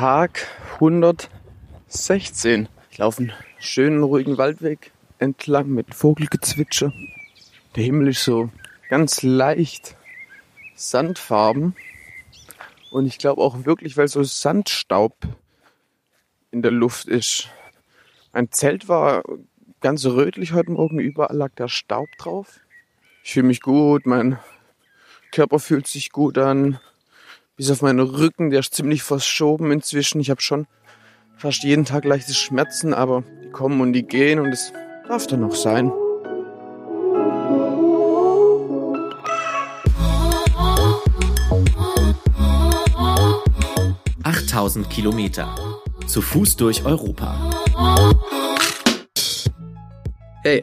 Tag 116. Ich laufe einen schönen, ruhigen Waldweg entlang mit Vogelgezwitscher. Der Himmel ist so ganz leicht sandfarben. Und ich glaube auch wirklich, weil so Sandstaub in der Luft ist. Mein Zelt war ganz rötlich heute Morgen, überall lag der Staub drauf. Ich fühle mich gut, mein Körper fühlt sich gut an. Bis auf meinen Rücken, der ist ziemlich verschoben inzwischen. Ich habe schon fast jeden Tag leichte Schmerzen, aber die kommen und die gehen und es darf dann noch sein. Achttausend Kilometer. Zu Fuß durch Europa. Hey,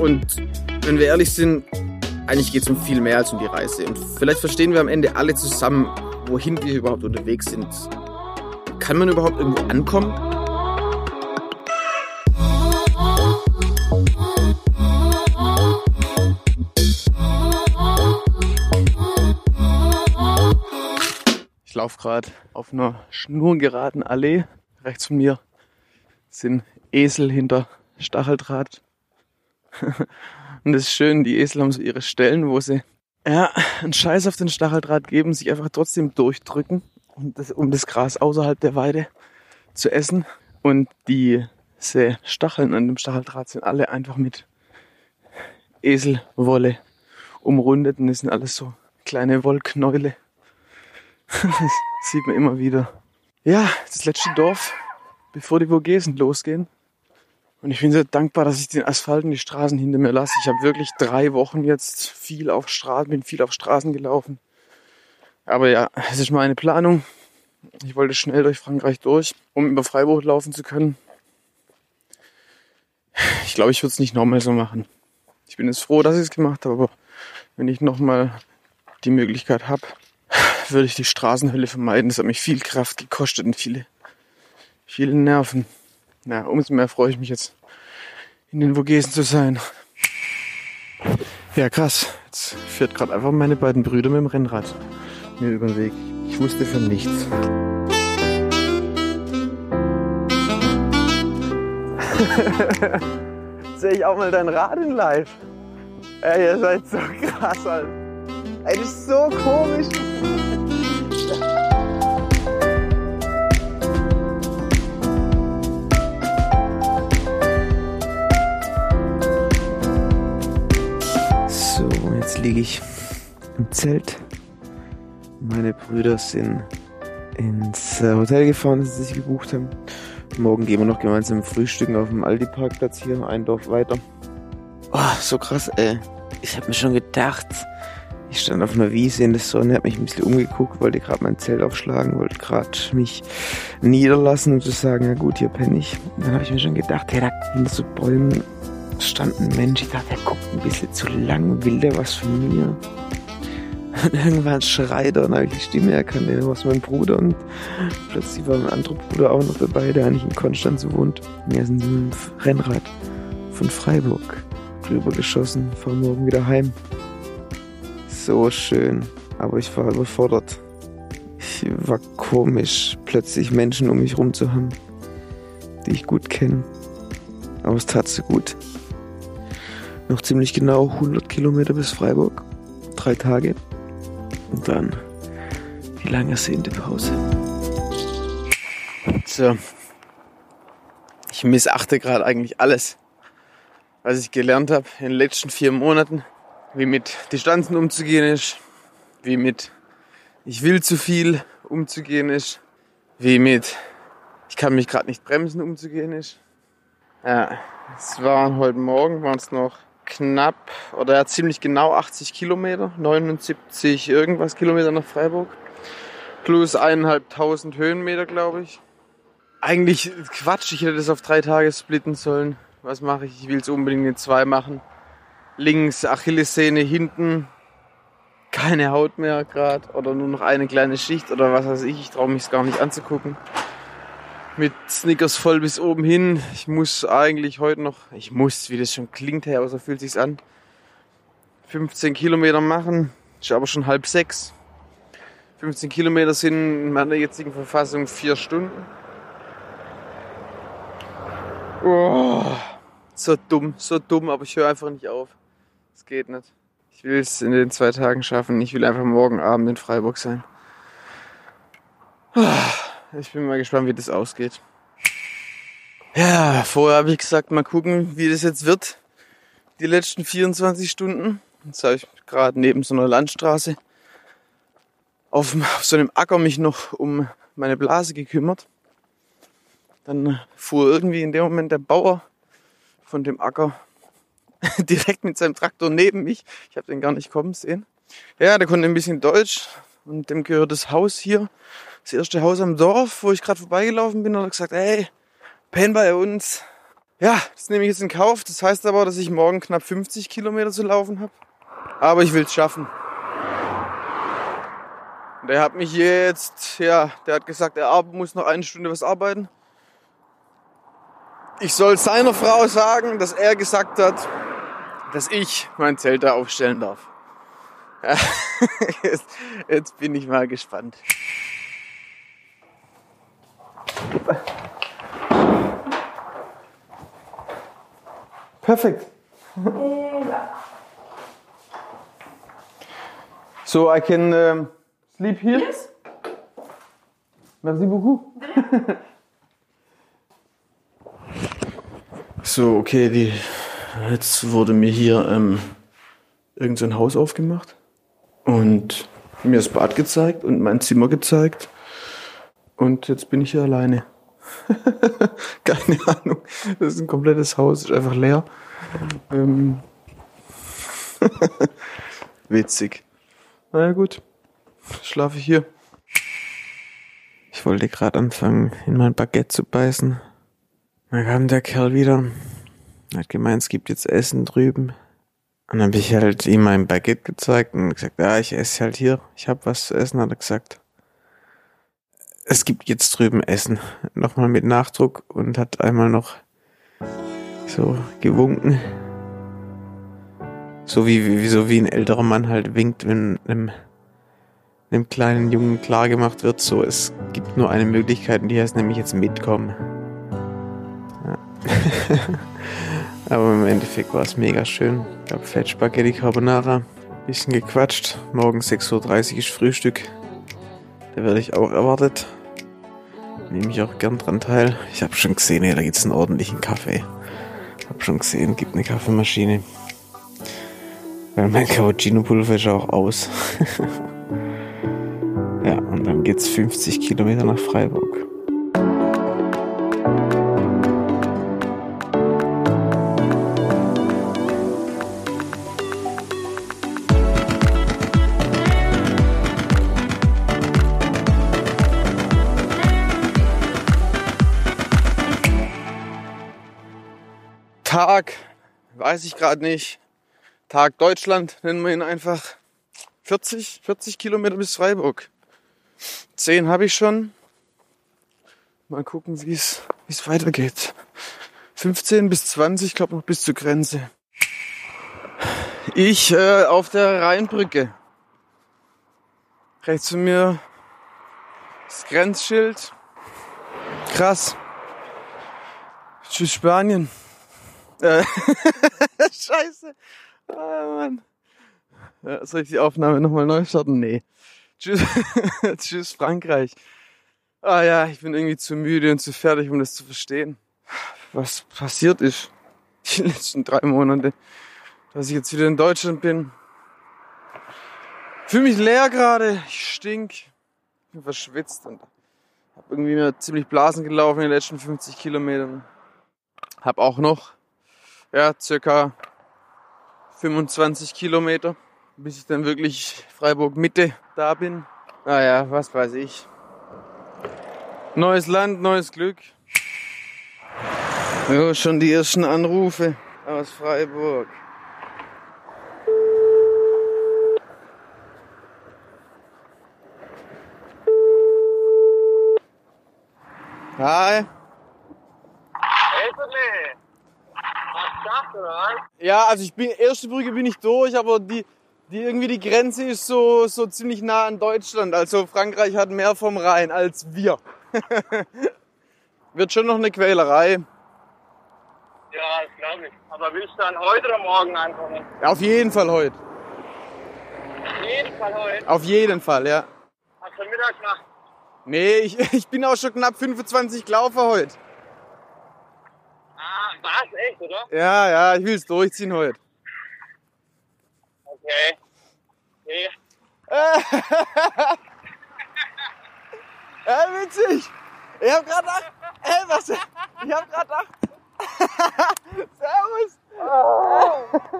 Und wenn wir ehrlich sind, eigentlich geht es um viel mehr als um die Reise. Und vielleicht verstehen wir am Ende alle zusammen, wohin wir überhaupt unterwegs sind. Kann man überhaupt irgendwo ankommen? Ich laufe gerade auf einer schnurgeraden Allee. Rechts von mir sind Esel hinter Stacheldraht und das ist schön, die Esel haben so ihre Stellen, wo sie ja, einen Scheiß auf den Stacheldraht geben, sich einfach trotzdem durchdrücken, und das, um das Gras außerhalb der Weide zu essen. Und diese Stacheln an dem Stacheldraht sind alle einfach mit Eselwolle umrundet und das sind alles so kleine Wollknäule. das sieht man immer wieder. Ja, das letzte Dorf, bevor die Vogesen losgehen. Und ich bin sehr dankbar, dass ich den Asphalt und die Straßen hinter mir lasse. Ich habe wirklich drei Wochen jetzt viel auf Straßen, bin viel auf Straßen gelaufen. Aber ja, es ist meine Planung. Ich wollte schnell durch Frankreich durch, um über Freiburg laufen zu können. Ich glaube, ich würde es nicht nochmal so machen. Ich bin jetzt froh, dass ich es gemacht habe, aber wenn ich nochmal die Möglichkeit habe, würde ich die Straßenhölle vermeiden. Das hat mich viel Kraft gekostet und viele, viele Nerven na, umso mehr freue ich mich jetzt, in den Vogesen zu sein. Ja, krass. Jetzt fährt gerade einfach meine beiden Brüder mit dem Rennrad mir über den Weg. Ich wusste von nichts. Sehe ich auch mal dein Rad in live. Ey, ihr seid so krass, Alter. Ey, das ist so komisch. Liege ich im Zelt. Meine Brüder sind ins äh, Hotel gefahren, das sie sich gebucht haben. Morgen gehen wir noch gemeinsam frühstücken auf dem Aldi-Parkplatz hier, ein Dorf weiter. Oh, so krass, ey. Ich habe mir schon gedacht, ich stand auf einer Wiese in der Sonne, habe mich ein bisschen umgeguckt, wollte gerade mein Zelt aufschlagen, wollte gerade mich niederlassen, um zu sagen, ja gut, hier penne ich. dann habe ich mir schon gedacht, hey, da hinter so Bäumen stand ein Mensch, ich dachte, der guckt ein bisschen zu lang, will der was von mir? Und irgendwann schreit er und habe ich die Stimme erkannt, der war mein Bruder und plötzlich war ein anderer Bruder auch noch dabei, der eigentlich in Konstanz wohnt. Wir sind mit dem Rennrad von Freiburg drüber geschossen, fahren morgen wieder heim. So schön, aber ich war überfordert. Ich war komisch, plötzlich Menschen um mich rum zu haben, die ich gut kenne. Aber es tat so gut. Noch ziemlich genau 100 Kilometer bis Freiburg. Drei Tage. Und dann die lange ersehnte Pause. So. Ich missachte gerade eigentlich alles, was ich gelernt habe in den letzten vier Monaten. Wie mit Distanzen umzugehen ist. Wie mit ich will zu viel umzugehen ist. Wie mit ich kann mich gerade nicht bremsen umzugehen ist. Ja, es waren heute Morgen waren es noch knapp oder ja, ziemlich genau 80 Kilometer, 79 irgendwas Kilometer nach Freiburg. Plus eineinhalbtausend Höhenmeter, glaube ich. Eigentlich Quatsch, ich hätte das auf drei Tage splitten sollen. Was mache ich? Ich will es unbedingt in zwei machen. Links Achillessehne, hinten keine Haut mehr gerade oder nur noch eine kleine Schicht oder was weiß ich. Ich traue mich es gar nicht anzugucken. Mit Snickers voll bis oben hin. Ich muss eigentlich heute noch, ich muss, wie das schon klingt, her, aber so fühlt sich's an. 15 Kilometer machen. Ist aber schon halb sechs. 15 Kilometer sind in meiner jetzigen Verfassung vier Stunden. Oh, so dumm, so dumm, aber ich höre einfach nicht auf. Es geht nicht. Ich will es in den zwei Tagen schaffen. Ich will einfach morgen Abend in Freiburg sein. Ich bin mal gespannt, wie das ausgeht. Ja, vorher habe ich gesagt, mal gucken, wie das jetzt wird. Die letzten 24 Stunden. Jetzt habe ich gerade neben so einer Landstraße auf, auf so einem Acker mich noch um meine Blase gekümmert. Dann fuhr irgendwie in dem Moment der Bauer von dem Acker direkt mit seinem Traktor neben mich. Ich habe den gar nicht kommen sehen. Ja, der konnte ein bisschen Deutsch und dem gehört das Haus hier, das erste Haus am Dorf, wo ich gerade vorbeigelaufen bin und gesagt, hey, penn bei uns. Ja, das nehme ich jetzt in Kauf. Das heißt aber, dass ich morgen knapp 50 Kilometer zu laufen habe. Aber ich will es schaffen. Der hat mich jetzt, ja, der hat gesagt, er muss noch eine Stunde was arbeiten. Ich soll seiner Frau sagen, dass er gesagt hat, dass ich mein Zelt da aufstellen darf. Ja, jetzt, jetzt bin ich mal gespannt. Perfect. So I can um, sleep here. Yes. Merci beaucoup. so, okay, die Jetzt wurde mir hier ähm, irgend so ein Haus aufgemacht und mir das Bad gezeigt und mein Zimmer gezeigt. Und jetzt bin ich hier alleine. Keine Ahnung. Das ist ein komplettes Haus, ist einfach leer. Ähm Witzig. Na ja, gut. Schlafe ich hier. Ich wollte gerade anfangen, in mein Baguette zu beißen. Da kam der Kerl wieder er hat gemeint, es gibt jetzt Essen drüben. Und dann habe ich halt ihm mein Baguette gezeigt und gesagt, ja, ich esse halt hier. Ich habe was zu essen, hat er gesagt. Es gibt jetzt drüben Essen. Nochmal mit Nachdruck und hat einmal noch so gewunken. So wie, wie, so wie ein älterer Mann halt winkt, wenn einem, einem kleinen Jungen klargemacht wird, so es gibt nur eine Möglichkeit und die heißt nämlich jetzt mitkommen. Ja. Aber im Endeffekt war es mega schön. Gab Fett Spaghetti Carbonara. Bisschen gequatscht. Morgen 6.30 Uhr ist Frühstück. Da werde ich auch erwartet. Nehme ich auch gern dran teil. Ich habe schon gesehen, da gibt es einen ordentlichen Kaffee. Hab schon gesehen, gibt eine Kaffeemaschine. Weil mein Cappuccino-Pulver ist auch aus. ja, und dann geht's 50 Kilometer nach Freiburg. Tag, weiß ich gerade nicht. Tag Deutschland nennen wir ihn einfach. 40, 40 Kilometer bis Freiburg. 10 habe ich schon. Mal gucken, wie es weitergeht. 15 bis 20, ich glaube noch bis zur Grenze. Ich äh, auf der Rheinbrücke. Rechts von mir das Grenzschild. Krass. Tschüss Spanien. Äh, Scheiße. Ah. Ja, soll ich die Aufnahme nochmal neu starten? Nee. Tschüss, Tschüss Frankreich. Ah ja, ich bin irgendwie zu müde und zu fertig, um das zu verstehen. Was passiert ist die letzten drei Monate, dass ich jetzt wieder in Deutschland bin. Fühle mich leer gerade, ich stink, bin verschwitzt und habe irgendwie mir ziemlich Blasen gelaufen in den letzten 50 Kilometern. Hab auch noch ja, circa 25 Kilometer, bis ich dann wirklich Freiburg Mitte da bin. Naja, was weiß ich. Neues Land, neues Glück. Ja, schon die ersten Anrufe aus Freiburg. Hi. Ja, also ich bin, erste Brücke bin ich durch, aber die, die irgendwie die Grenze ist so, so ziemlich nah an Deutschland. Also Frankreich hat mehr vom Rhein als wir. Wird schon noch eine Quälerei. Ja, das glaube ich. Aber willst du dann heute oder morgen ankommen? Auf jeden Fall heute. Auf jeden Fall heute. Auf jeden Fall, ja. Hast du Mittag gemacht? Nee, ich, ich bin auch schon knapp 25 gelaufen heute. Was? Echt, oder? Ja, ja, ich will es durchziehen heute. Okay. Okay. Ja, witzig. Ich hab grad gedacht, ey, was? Ich hab grad gedacht. Servus.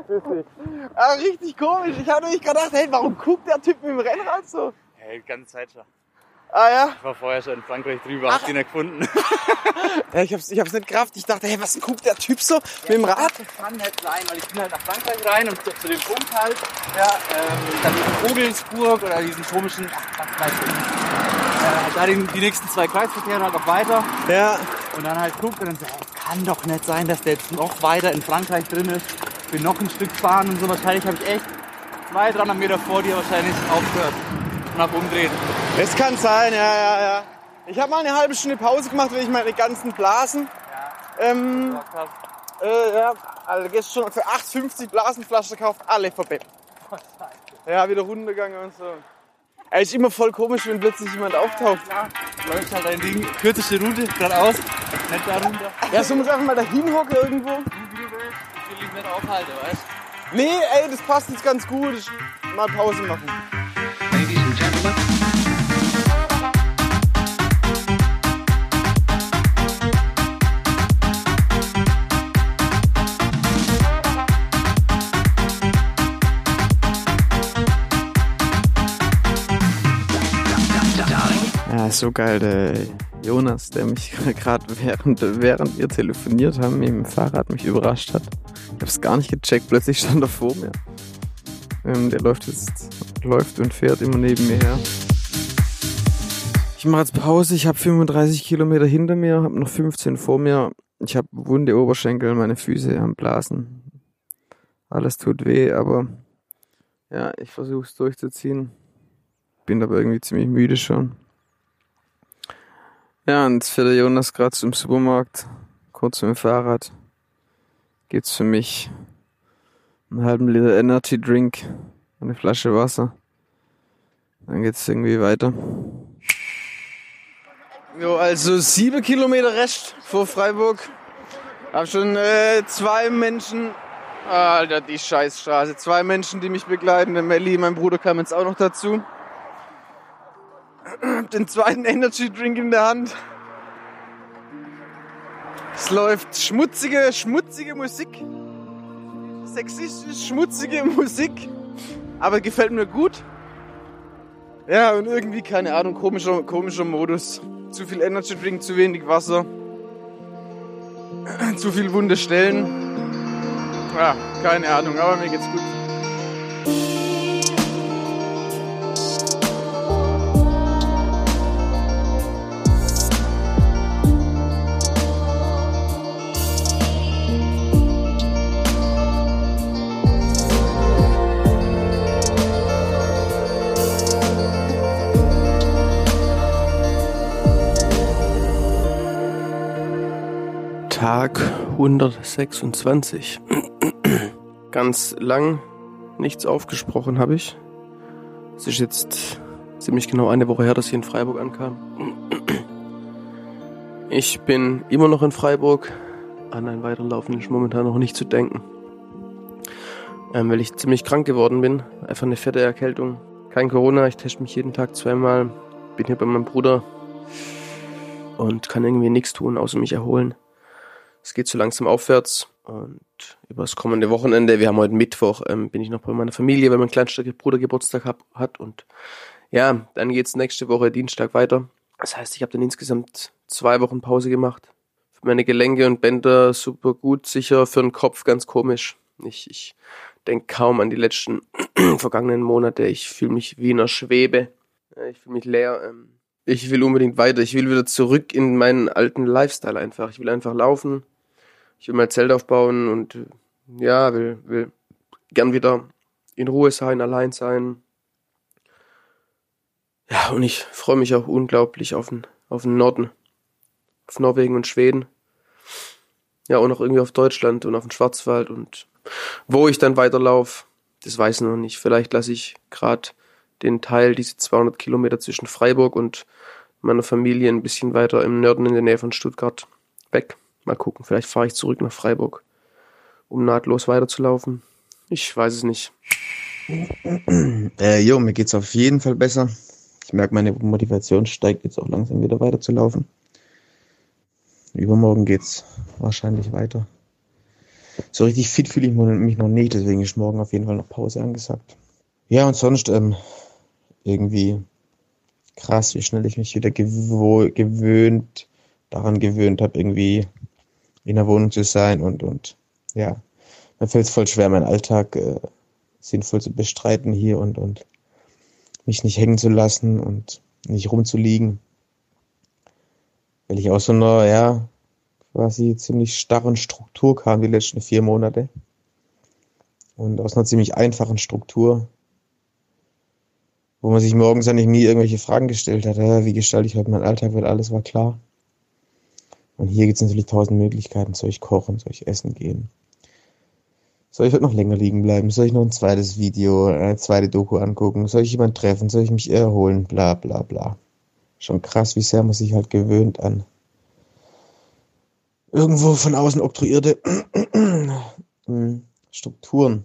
Witzig. Ah, richtig komisch. Ich hab nämlich gedacht, hey, warum guckt der Typ mit dem Rennrad so? Hey, ganz Zeit schon. Ah ja? Ich war vorher schon in Frankreich drüber, hab ihn nicht gefunden. ja ich, hab's, ich hab's nicht gerafft. Ich dachte, hey, was guckt der Typ so mit dem Rad? Das kann nicht sein, weil ich bin halt nach Frankreich rein und zu, dem Punkt halt, ja, ähm, dann Vogelsburg oder diesen komischen, ach, weiß ich, äh, da den, die nächsten zwei Kreisverkehre halt noch weiter Ja. und dann halt guckt und dann so, hey, kann doch nicht sein, dass der jetzt noch weiter in Frankreich drin ist, will noch ein Stück fahren und so, wahrscheinlich habe ich echt zwei, 300 Meter vor dir wahrscheinlich aufgehört und hab umdreht. Es kann sein, ja, ja, ja. Ich habe mal eine halbe Stunde Pause gemacht, weil ich meine ganzen Blasen. Ähm, äh, ja, also gestern schon für 8,50 Blasenflaschen gekauft, alle verbettet. Ja, wieder runtergegangen und so. Ey, ist immer voll komisch, wenn plötzlich jemand auftaucht. Läuft halt dein Ding, kürzeste Route, geradeaus, nicht da runter. Ja, so muss einfach mal da hinhocken irgendwo. Ich will dich nicht aufhalten, weißt Nee, ey, das passt jetzt ganz gut. Ich mal Pause machen. Ist so geil, der Jonas, der mich gerade während, während wir telefoniert haben, mit dem Fahrrad mich überrascht hat. Ich hab's gar nicht gecheckt, plötzlich stand er vor mir. Ähm, der läuft jetzt, läuft und fährt immer neben mir her. Ich mache jetzt Pause, ich habe 35 Kilometer hinter mir, habe noch 15 vor mir. Ich habe wunde Oberschenkel, meine Füße am Blasen. Alles tut weh, aber ja, ich versuche es durchzuziehen. Bin aber irgendwie ziemlich müde schon. Ja, und für der Jonas gerade zum Supermarkt, kurz mit dem Fahrrad, geht's für mich einen halben Liter Energy Drink, eine Flasche Wasser. Dann geht's irgendwie weiter. Jo, also sieben Kilometer Rest vor Freiburg. Hab schon äh, zwei Menschen, Alter, die Scheißstraße, zwei Menschen, die mich begleiten. Der Melli, mein Bruder kam jetzt auch noch dazu. Den zweiten Energy Drink in der Hand. Es läuft schmutzige, schmutzige Musik. Sexistisch schmutzige Musik. Aber gefällt mir gut. Ja, und irgendwie, keine Ahnung, komischer, komischer Modus. Zu viel Energy Drink, zu wenig Wasser. Zu viel wunde Stellen. Ja, keine Ahnung, aber mir geht's gut. Tag 126. Ganz lang nichts aufgesprochen habe ich. Es ist jetzt ziemlich genau eine Woche her, dass ich in Freiburg ankam. Ich bin immer noch in Freiburg. An ein Weiterlaufen ist momentan noch nicht zu denken. Ähm, weil ich ziemlich krank geworden bin. Einfach eine fette Erkältung. Kein Corona, ich teste mich jeden Tag zweimal. Bin hier bei meinem Bruder und kann irgendwie nichts tun, außer mich erholen. Es geht so langsam aufwärts und über das kommende Wochenende, wir haben heute Mittwoch, ähm, bin ich noch bei meiner Familie, weil mein kleinster Bruder Geburtstag hab, hat und ja, dann geht's nächste Woche Dienstag weiter Das heißt, ich habe dann insgesamt zwei Wochen Pause gemacht. Für meine Gelenke und Bänder super gut, sicher für den Kopf ganz komisch. Ich, ich denke kaum an die letzten vergangenen Monate. Ich fühle mich wie in einer Schwebe. Ich fühle mich leer. Ähm, ich will unbedingt weiter. Ich will wieder zurück in meinen alten Lifestyle einfach. Ich will einfach laufen. Ich will mein Zelt aufbauen und ja, will, will gern wieder in Ruhe sein, allein sein. Ja, und ich freue mich auch unglaublich auf den, auf den Norden. Auf Norwegen und Schweden. Ja, und auch irgendwie auf Deutschland und auf den Schwarzwald und wo ich dann weiterlaufe, das weiß ich noch nicht. Vielleicht lasse ich gerade den Teil, diese 200 Kilometer zwischen Freiburg und meiner Familie ein bisschen weiter im Norden in der Nähe von Stuttgart weg. Mal gucken, vielleicht fahre ich zurück nach Freiburg, um nahtlos weiterzulaufen. Ich weiß es nicht. Äh, jo, mir geht's auf jeden Fall besser. Ich merke, meine Motivation steigt jetzt auch langsam wieder weiterzulaufen. Übermorgen geht's wahrscheinlich weiter. So richtig fit fühle ich mich noch nicht, deswegen ist morgen auf jeden Fall noch Pause angesagt. Ja, und sonst ähm, irgendwie krass, wie schnell ich mich wieder gewöhnt, daran gewöhnt habe, irgendwie in der Wohnung zu sein und, und ja, mir fällt es voll schwer, meinen Alltag äh, sinnvoll zu bestreiten hier und, und mich nicht hängen zu lassen und nicht rumzuliegen. Weil ich aus so einer, ja, quasi ziemlich starren Struktur kam die letzten vier Monate. Und aus einer ziemlich einfachen Struktur, wo man sich morgens eigentlich nie irgendwelche Fragen gestellt hat. Wie gestalte ich heute meinen Alltag, weil alles war klar. Und hier gibt es natürlich tausend Möglichkeiten. Soll ich kochen? Soll ich essen gehen? Soll ich heute noch länger liegen bleiben? Soll ich noch ein zweites Video, eine zweite Doku angucken? Soll ich jemanden treffen? Soll ich mich erholen? Bla bla bla. Schon krass, wie sehr man sich halt gewöhnt an irgendwo von außen oktroyierte hm, Strukturen.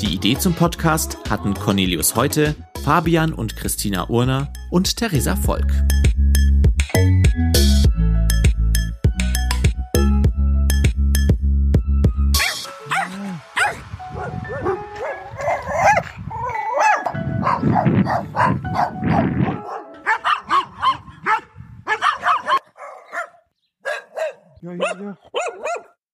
Die Idee zum Podcast hatten Cornelius Heute, Fabian und Christina Urner und Theresa Volk.